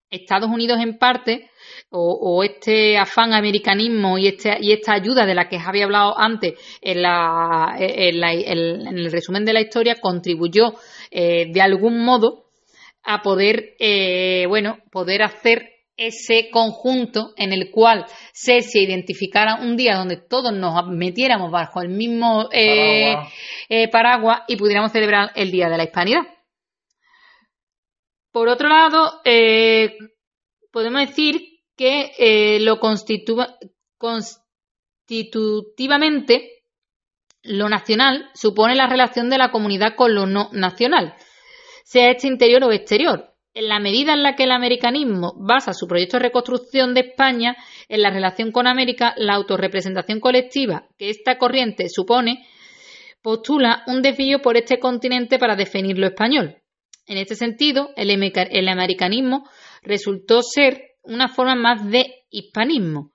Estados Unidos en parte o, este afán americanismo y, este, y esta ayuda de la que había hablado antes en, la, en, el resumen de la historia contribuyó eh, de algún modo a poder, eh, bueno, poder hacer ese conjunto en el cual se, se identificara un día donde todos nos metiéramos bajo el mismo eh, paraguas. y pudiéramos celebrar el Día de la Hispanidad. Por otro lado, podemos decir que eh, lo constitutivamente lo nacional supone la relación de la comunidad con lo no nacional, sea este interior o exterior. En la medida en la que el americanismo basa su proyecto de reconstrucción de España en la relación con América, la autorrepresentación colectiva que esta corriente supone postula un desvío por este continente para definir lo español. En este sentido, el, el americanismo resultó ser una forma más de hispanismo.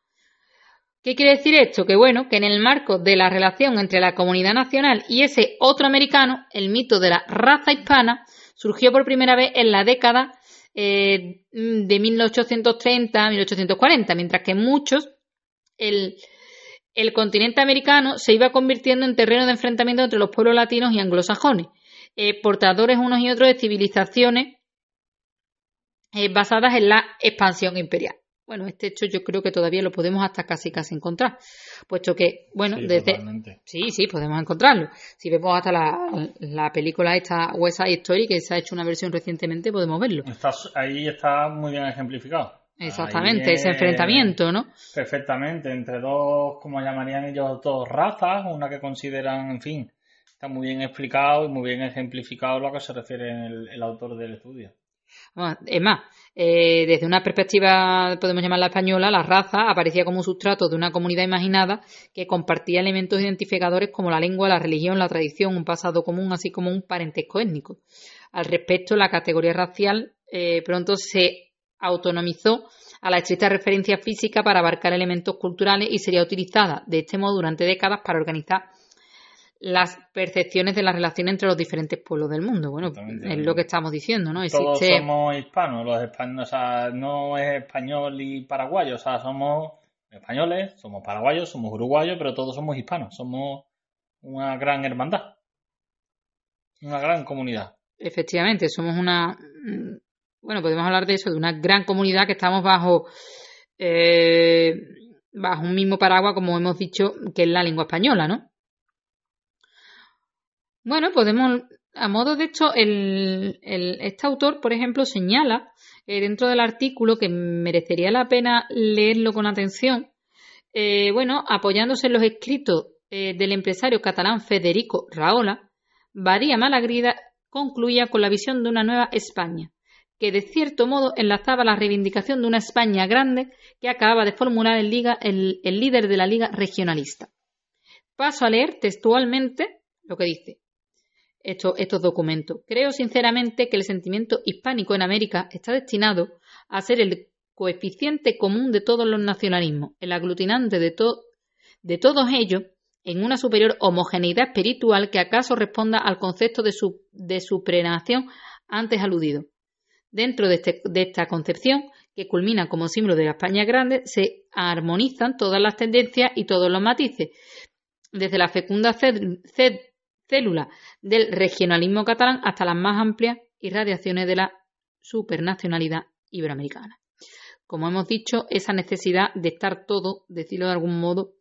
¿Qué quiere decir esto? Que bueno, que en el marco de la relación entre la comunidad nacional y ese otro americano, el mito de la raza hispana surgió por primera vez en la década eh, de 1830 a 1840, mientras que muchos el, continente americano se iba convirtiendo en terreno de enfrentamiento entre los pueblos latinos y anglosajones, eh, portadores unos y otros de civilizaciones eh, basadas en la expansión imperial. Bueno, este hecho yo creo que todavía lo podemos hasta casi casi encontrar, puesto que, bueno, sí, desde... Sí, sí, podemos encontrarlo. Si vemos hasta la, película esta West Side Story, que se ha hecho una versión recientemente, podemos verlo. ahí está muy bien ejemplificado. Exactamente, ese enfrentamiento, ¿no? Perfectamente, entre dos, como llamarían ellos, dos razas, una que consideran, en fin, está muy bien explicado y muy bien ejemplificado lo que se refiere el autor del estudio. Es más, eh, desde una perspectiva, podemos llamarla española, la raza aparecía como un sustrato de una comunidad imaginada que compartía elementos identificadores como la lengua, la religión, la tradición, un pasado común, así como un parentesco étnico. Al respecto, la categoría racial eh, pronto se autonomizó a la estricta referencia física para abarcar elementos culturales y sería utilizada de este modo durante décadas para organizar las percepciones de la relación entre los diferentes pueblos del mundo. Bueno, es lo que estamos diciendo, ¿no? Todos somos hispanos, los españoles, o sea, no es español y paraguayo, o sea, somos españoles, somos paraguayos, somos uruguayos, pero todos somos hispanos, somos una gran hermandad, una gran comunidad. Efectivamente, somos una, mm, bueno, podemos hablar de eso, de una gran comunidad que estamos bajo, eh, bajo un mismo paraguas, como hemos dicho, que es la lengua española, ¿no? Bueno, podemos, a modo de hecho, el, este autor, por ejemplo, señala eh, dentro del artículo que merecería la pena leerlo con atención, eh, bueno, apoyándose en los escritos eh, del empresario catalán Federico Raola, Badía Malagrida concluía con la visión de una nueva España, que de cierto modo enlazaba la reivindicación de una España grande que acababa de formular el, liga, el líder de la Liga Regionalista. Paso a leer textualmente lo que dice estos, documentos. Creo sinceramente que el sentimiento hispánico en América está destinado a ser el coeficiente común de todos los nacionalismos, el aglutinante de, de todos ellos en una superior homogeneidad espiritual que acaso responda al concepto de, su, de antes aludido. Dentro de, este, de, esta concepción, que culmina como símbolo de la España grande, se armonizan todas las tendencias y todos los matices, desde la fecunda célula del regionalismo catalán hasta las más amplias irradiaciones de la supernacionalidad iberoamericana. Como hemos dicho, esa necesidad de estar todo, decirlo de algún modo,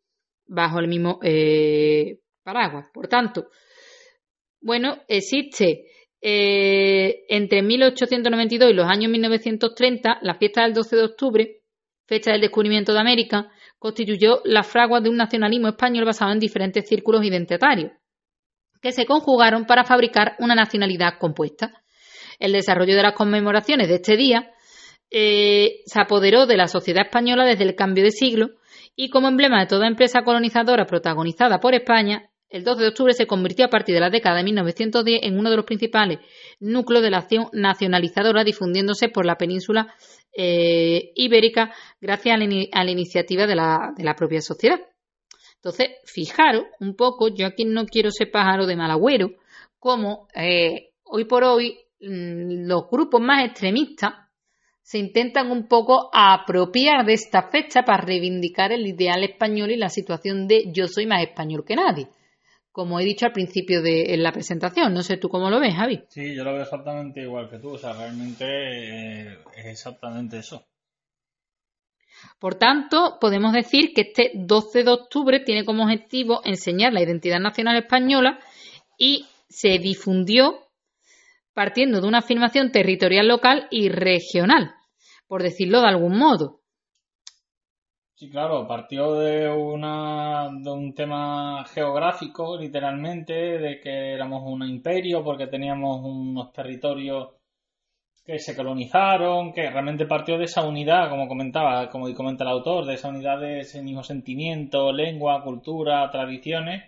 bajo el mismo eh, paraguas. Por tanto, bueno, existe eh, entre 1892 y los años 1930 la fiesta del 12 de octubre, fecha del descubrimiento de América, constituyó la fragua de un nacionalismo español basado en diferentes círculos identitarios que se conjugaron para fabricar una nacionalidad compuesta. El desarrollo de las conmemoraciones de este día eh, se apoderó de la sociedad española desde el cambio de siglo y como emblema de toda empresa colonizadora protagonizada por España, el 12 de octubre se convirtió a partir de la década de 1910 en uno de los principales núcleos de la acción nacionalizadora difundiéndose por la península eh, ibérica gracias a la, iniciativa de la propia sociedad. Entonces, fijaros un poco, yo aquí no quiero ser pájaro de mal agüero, como eh, hoy por hoy mm, los grupos más extremistas se intentan un poco apropiar de esta fecha para reivindicar el ideal español y la situación de yo soy más español que nadie. Como he dicho al principio de la presentación, no sé tú cómo lo ves, Javi. Sí, yo lo veo exactamente igual que tú, o sea, realmente eh, es exactamente eso. Por tanto, podemos decir que este 12 de octubre tiene como objetivo enseñar la identidad nacional española y se difundió partiendo de una afirmación territorial local y regional, por decirlo de algún modo. Sí, claro, partió de, una, de un tema geográfico, literalmente, de que éramos un imperio porque teníamos unos territorios que se colonizaron, que realmente partió de esa unidad, como comentaba, como comenta el autor, de esa unidad de ese mismo sentimiento, lengua, cultura, tradiciones,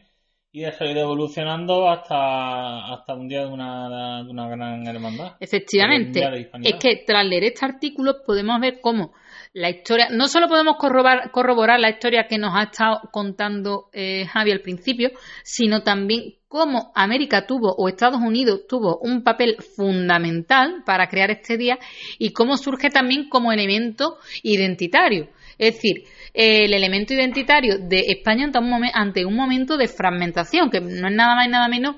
y de seguir evolucionando hasta, hasta un día de una, de una gran hermandad. Efectivamente. Es que tras leer este artículo podemos ver cómo la historia, no solo podemos corroborar, corroborar la historia que nos ha estado contando eh, Javi al principio, sino también cómo América tuvo o Estados Unidos tuvo un papel fundamental para crear este día y cómo surge también como elemento identitario. Es decir, el elemento identitario de España ante un, momento de fragmentación, que no es nada más y nada menos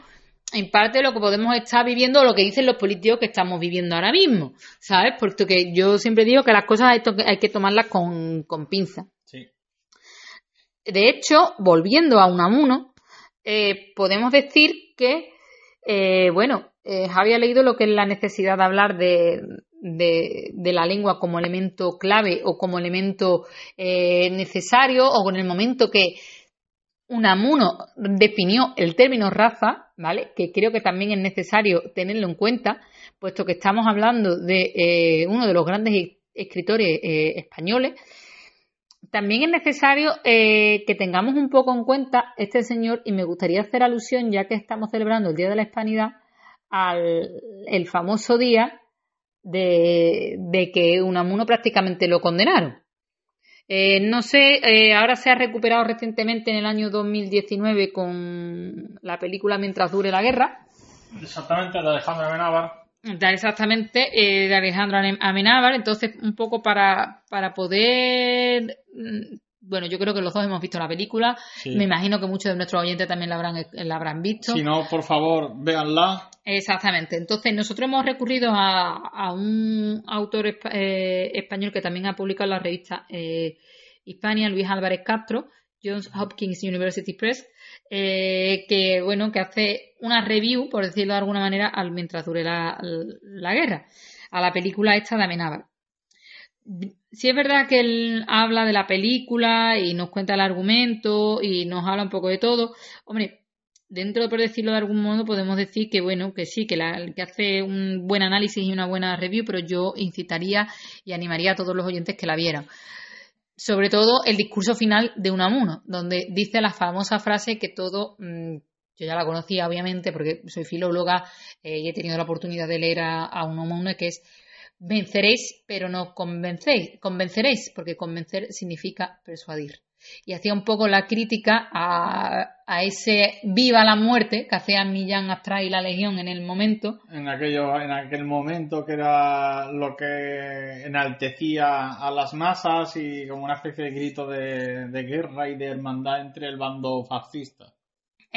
en parte lo que podemos estar viviendo o lo que dicen los políticos que estamos viviendo ahora mismo, ¿sabes? Porque yo siempre digo que las cosas hay, que tomarlas con, con pinza. Sí. De hecho, volviendo a Unamuno, eh, podemos decir que, eh, bueno, eh, Javi ha leído lo que es la necesidad de hablar de, de, la lengua como elemento clave o como elemento necesario o en el momento que Unamuno definió el término raza, ¿vale? Que creo que también es necesario tenerlo en cuenta, puesto que estamos hablando de uno de los grandes escritores españoles también es necesario eh, que tengamos un poco en cuenta este señor y me gustaría hacer alusión, ya que estamos celebrando el Día de la Hispanidad, al el famoso día de, de que Unamuno prácticamente lo condenaron. Eh, no sé, eh, ahora se ha recuperado recientemente en el año 2019 con la película Mientras dure la guerra. Exactamente, de Alejandro Amenábar. Exactamente, de Alejandro Amenábar. Entonces, un poco para, para poder Mm, bueno, yo creo que los dos hemos visto la película. Me imagino que muchos de nuestros oyentes también la habrán, la habrán visto. Si no, por favor, véanla. Exactamente. Entonces, nosotros hemos recurrido a, un autor eh, español que también ha publicado en la revista eh, Hispania, Luis Álvarez Castro, Johns Hopkins University Press, eh, que bueno, que hace una review, por decirlo de alguna manera, al mientras dure la, la guerra, a la película esta de Amenábar sí es verdad que él habla de la película y nos cuenta el argumento y nos habla un poco de todo. Hombre, dentro, por decirlo de algún modo, podemos decir que, bueno, que sí, que, la, que hace un buen análisis y una buena review, pero yo incitaría y animaría a todos los oyentes que la vieran. Sobre todo el discurso final de Unamuno, donde dice la famosa frase que todo, mm, yo ya la conocía obviamente porque soy filóloga eh, y he tenido la oportunidad de leer a, a Unamuno, que es venceréis, pero no convencéis, convenceréis, porque convencer significa persuadir. Y hacía un poco la crítica a, ese viva la muerte que hacía Millán Astray y la Legión en el momento. En, aquello, en aquel momento que era lo que enaltecía a las masas y como una especie de grito de guerra y de hermandad entre el bando fascista.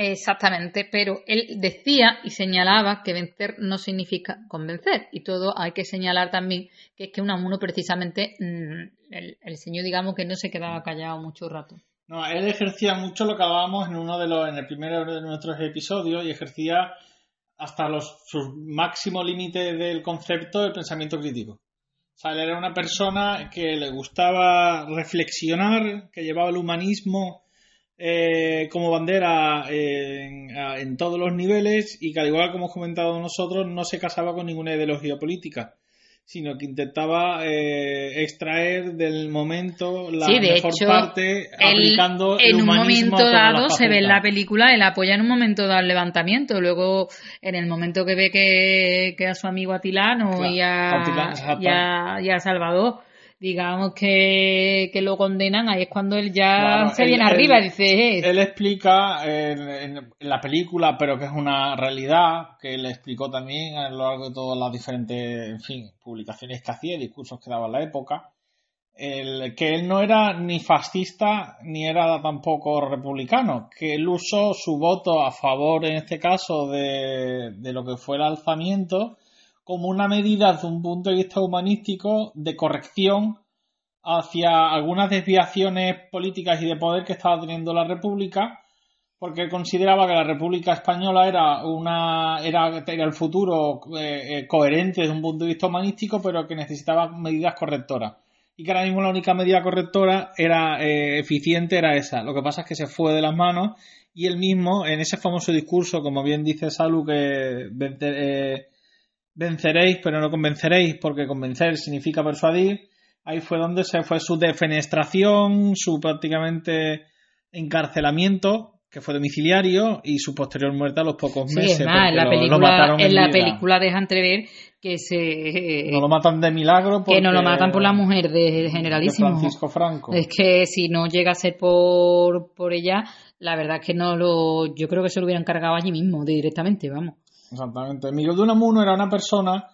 Exactamente, pero él decía y señalaba que vencer no significa convencer. Y todo hay que señalar también que es que Unamuno precisamente, mm, el, señor digamos que no se quedaba callado mucho rato. No, él ejercía mucho lo que hablábamos en uno de los, en el primero de nuestros episodios y ejercía hasta los sus máximo límite del concepto del pensamiento crítico. O sea, él era una persona que le gustaba reflexionar, que llevaba el humanismo eh, como bandera en, todos los niveles y que al igual como hemos comentado nosotros no se casaba con ninguna ideología política sino que intentaba eh, extraer del momento la mejor parte aplicando el en un momento dado se ve en la película él apoya en un momento dado el levantamiento luego en el momento que ve que, a su amigo Atilano y, a, y, a, Salvador digamos que, lo condenan, ahí es cuando él ya se viene arriba y dice... Eh". Él explica en, la película, pero que es una realidad, que él explicó también a lo largo de todas las diferentes, en fin, publicaciones que hacía, discursos que daba en la época, el, que él no era ni fascista ni era tampoco republicano, que él usó su voto a favor, en este caso, de, de lo que fue el alzamiento como una medida desde un punto de vista humanístico de corrección hacia algunas desviaciones políticas y de poder que estaba teniendo la República, porque consideraba que la República Española era una era, era el futuro eh, eh, coherente desde un punto de vista humanístico, pero que necesitaba medidas correctoras. Y que ahora mismo la única medida correctora era eh, eficiente era esa. Lo que pasa es que se fue de las manos y él mismo, en ese famoso discurso, como bien dice Salu, que venceréis, pero no convenceréis, porque convencer significa persuadir. Ahí fue donde se fue su defenestración, su prácticamente encarcelamiento, que fue domiciliario, y su posterior muerte a los pocos meses. en la, película, en la película deja entrever que se. No lo matan de milagro. Que no lo matan por la mujer de Generalísimo. Francisco Franco. Es que si no llega a ser por, por ella, la verdad es que no lo. Yo creo que se lo hubieran cargado allí mismo, directamente, vamos. Exactamente. Miguel de Unamuno era una persona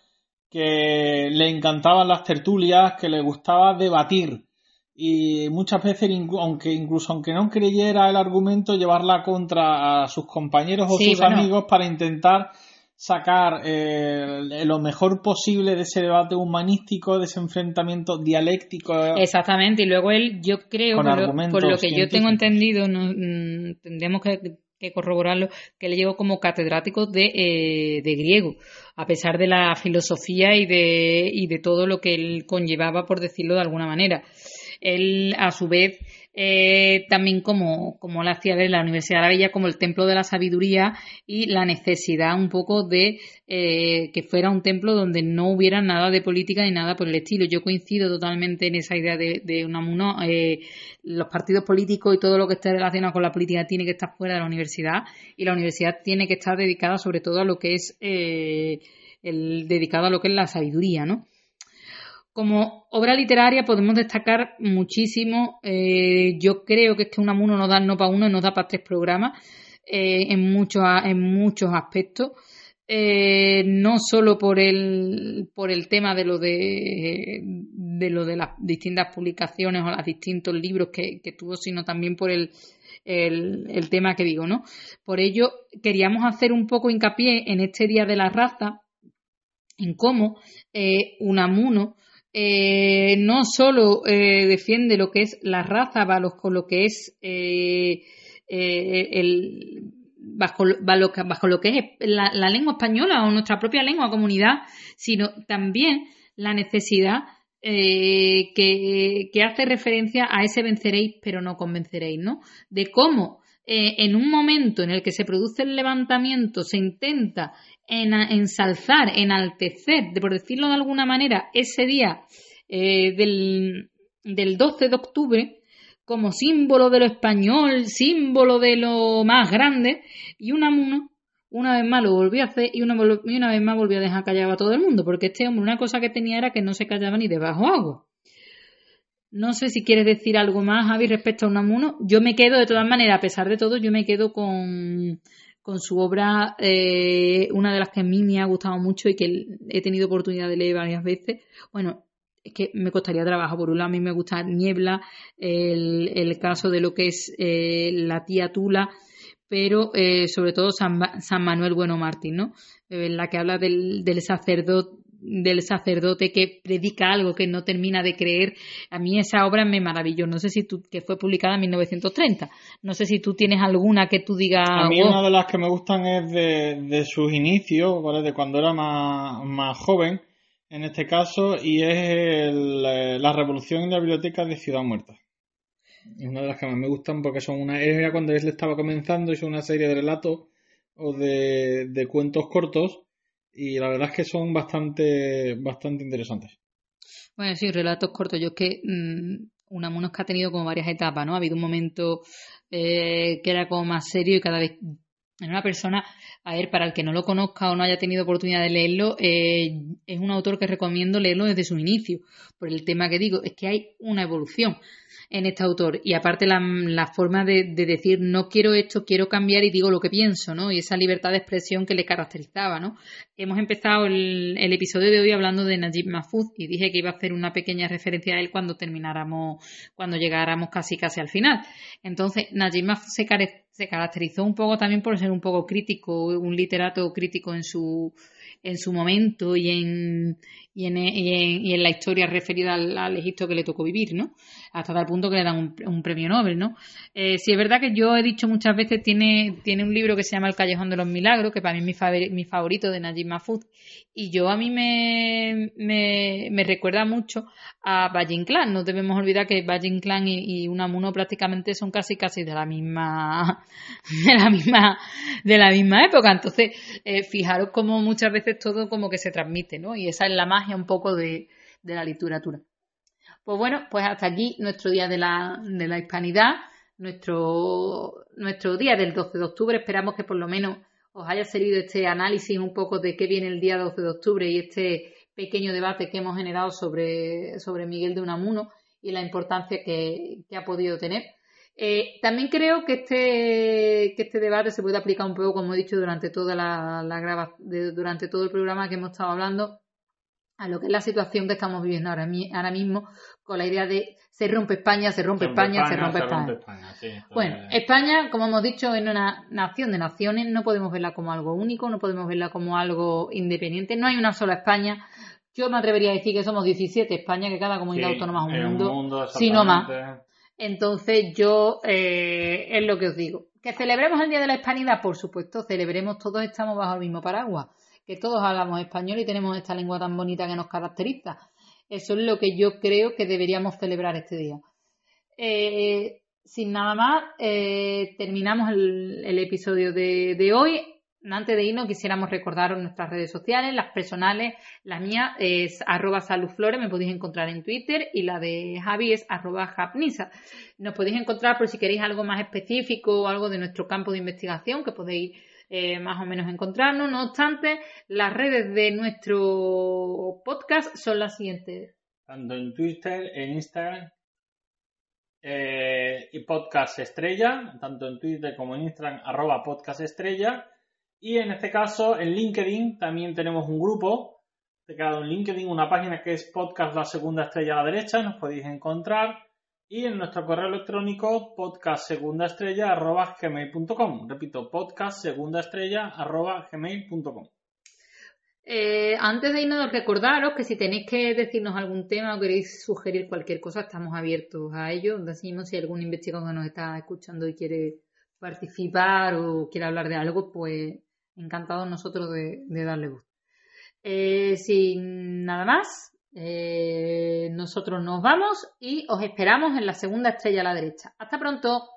que le encantaban las tertulias, que le gustaba debatir y muchas veces, aunque incluso aunque no creyera el argumento, llevarla contra a sus compañeros o sus amigos para intentar sacar eh, lo mejor posible de ese debate humanístico, de ese enfrentamiento dialéctico. Exactamente, y luego él, yo creo, por lo, que yo tengo entendido, no, mm, tendremos que que corroborarlo, que le llegó como catedrático de, eh, de, griego, a pesar de la filosofía y de, y de todo lo que él conllevaba, por decirlo de alguna manera. Él, a su vez, eh, también como, como la hacía ver la Universidad la veía como el templo de la sabiduría y la necesidad un poco de eh, que fuera un templo donde no hubiera nada de política ni nada por el estilo. Yo coincido totalmente en esa idea de, de Unamuno. Eh, los partidos políticos y todo lo que esté relacionado con la política tiene que estar fuera de la universidad y la universidad tiene que estar dedicada sobre todo a lo que es el dedicado a lo que es la sabiduría, ¿no? Como obra literaria podemos destacar muchísimo. Eh, yo creo que este Unamuno nos da no para uno, nos da para tres programas eh, en, muchos, en muchos aspectos. Eh, no solo por el, por el tema de lo de, de lo de las distintas publicaciones o los distintos libros que, tuvo, sino también por el, el, tema que digo, ¿no? Por ello, queríamos hacer un poco hincapié en este Día de la Raza, en cómo Unamuno eh, no solo eh, defiende lo que es la raza con lo que es eh, el, bajo, bajo, lo que es la, lengua española o nuestra propia lengua comunidad, sino también la necesidad que, que, hace referencia a ese venceréis pero no convenceréis, ¿no? De cómo en un momento en el que se produce el levantamiento se intenta en ensalzar, enaltecer, por decirlo de alguna manera, ese día eh, del, del 12 de octubre como símbolo de lo español, símbolo de lo más grande, y Unamuno una vez más lo volvió a hacer y una, y una vez más volvió a dejar callado a todo el mundo, porque este hombre una cosa que tenía era que no se callaba ni debajo agua. No sé si quieres decir algo más, Javi, respecto a Unamuno. Yo me quedo, de todas maneras, a pesar de todo, yo me quedo con, con su obra, eh, una de las que a mí me ha gustado mucho y que he tenido oportunidad de leer varias veces. Bueno, es que me costaría trabajo. Por un lado, a mí me gusta Niebla, el, caso de lo que es eh, la tía Tula, pero eh, sobre todo San, Manuel Bueno Martín, ¿no? la que habla del, del sacerdote del sacerdote que predica algo que no termina de creer. A mí esa obra me maravilló. No sé si tú, que fue publicada en 1930. No sé si tú tienes alguna que tú digas. A mí una de las que me gustan es de, sus inicios, De cuando era más, joven, en este caso, y es eh, la revolución en la biblioteca de Ciudad Muerta. Es una de las que más me gustan porque son una. Era cuando él estaba comenzando, hizo una serie de relatos o de, de cuentos cortos y la verdad es que son bastante, bastante interesantes. Bueno, sí, relatos cortos. Yo es que mmm, Unamuno que ha tenido como varias etapas, ¿no? Ha habido un momento eh, que era como más serio y cada vez Es una persona, a ver, para el que no lo conozca o no haya tenido oportunidad de leerlo, eh, es un autor que recomiendo leerlo desde su inicio, por el tema que digo, es que hay una evolución en este autor. Y aparte la, la forma de, de, decir no quiero esto, quiero cambiar y digo lo que pienso, ¿no? Y esa libertad de expresión que le caracterizaba, ¿no? Hemos empezado el, el episodio de hoy hablando de Najib Mahfouz y dije que iba a hacer una pequeña referencia a él cuando termináramos, cuando llegáramos casi casi al final. Entonces, Najib Mahfouz se, se caracterizó un poco también por ser un poco crítico, un literato crítico en su en su momento y en, y en, y en, la historia referida al, Egipto que le tocó vivir, ¿no? Hasta tal punto que le dan un, un premio Nobel, ¿no? Eh, sí es verdad que yo he dicho muchas veces, tiene, tiene un libro que se llama El Callejón de los Milagros, que para mí es mi, favorito, de Najib Mahfouz, y yo a mí me, me, me recuerda mucho a Valle Inclán. No debemos olvidar que Valle Inclán y, y, Unamuno prácticamente son casi casi de la misma [LAUGHS] de la misma de la misma época. Entonces, eh, fijaros cómo muchas veces todo como que se transmite, ¿no? Y esa es la magia un poco de, de la literatura. Pues bueno, pues hasta aquí nuestro día de la, de la hispanidad, nuestro, nuestro día del 12 de octubre. Esperamos que por lo menos os haya servido este análisis un poco de qué viene el día 12 de octubre y este pequeño debate que hemos generado sobre, sobre Miguel de Unamuno y la importancia que, que ha podido tener. Eh, también creo que este, que este debate se puede aplicar un poco, como he dicho, durante toda la, la durante todo el programa que hemos estado hablando, a lo que es la situación que estamos viviendo ahora, ahora mismo, con la idea de se rompe España, se rompe, se rompe España, España, se rompe se España. Rompe España sí, bueno, es... España, como hemos dicho, es una nación de naciones, no podemos verla como algo único, no podemos verla como algo independiente, no hay una sola España. Yo me atrevería a decir que somos 17 España, que cada comunidad sí, autónoma es un mundo, un mundo si no más. Entonces yo eh, es lo que os digo. Que celebremos el Día de la Hispanidad, por supuesto, celebremos, todos estamos bajo el mismo paraguas, que todos hablamos español y tenemos esta lengua tan bonita que nos caracteriza. Eso es lo que yo creo que deberíamos celebrar este día. Eh, sin nada más, eh, terminamos el, episodio de, de, hoy. Antes de irnos, quisiéramos recordaros nuestras redes sociales, las personales, la mía es arroba saludflores, me podéis encontrar en Twitter, y la de Javi es arroba japnisa. Nos podéis encontrar por si queréis algo más específico o algo de nuestro campo de investigación, que podéis eh, más o menos encontrarnos. No obstante, las redes de nuestro podcast son las siguientes. Tanto en Twitter, en Instagram eh, y podcast estrella, tanto en Twitter como en Instagram, arroba podcast estrella. Y en este caso, en LinkedIn también tenemos un grupo. Creado en LinkedIn una página que es podcast la segunda estrella a la derecha, nos podéis encontrar y en nuestro correo electrónico podcastsegundaestrella.gmail.com. Repito, podcastsegundaestrella.gmail.com. Eh, antes de irnos, recordaros que si tenéis que decirnos algún tema o queréis sugerir cualquier cosa, estamos abiertos a ello. Decimos si algún investigador nos está escuchando y quiere participar o quiere hablar de algo, pues encantados nosotros de, de darle gusto. Eh, sin nada más, eh, nosotros nos vamos y os esperamos en la segunda estrella a la derecha. Hasta pronto.